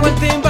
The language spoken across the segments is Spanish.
one thing.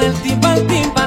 del timbal timbal.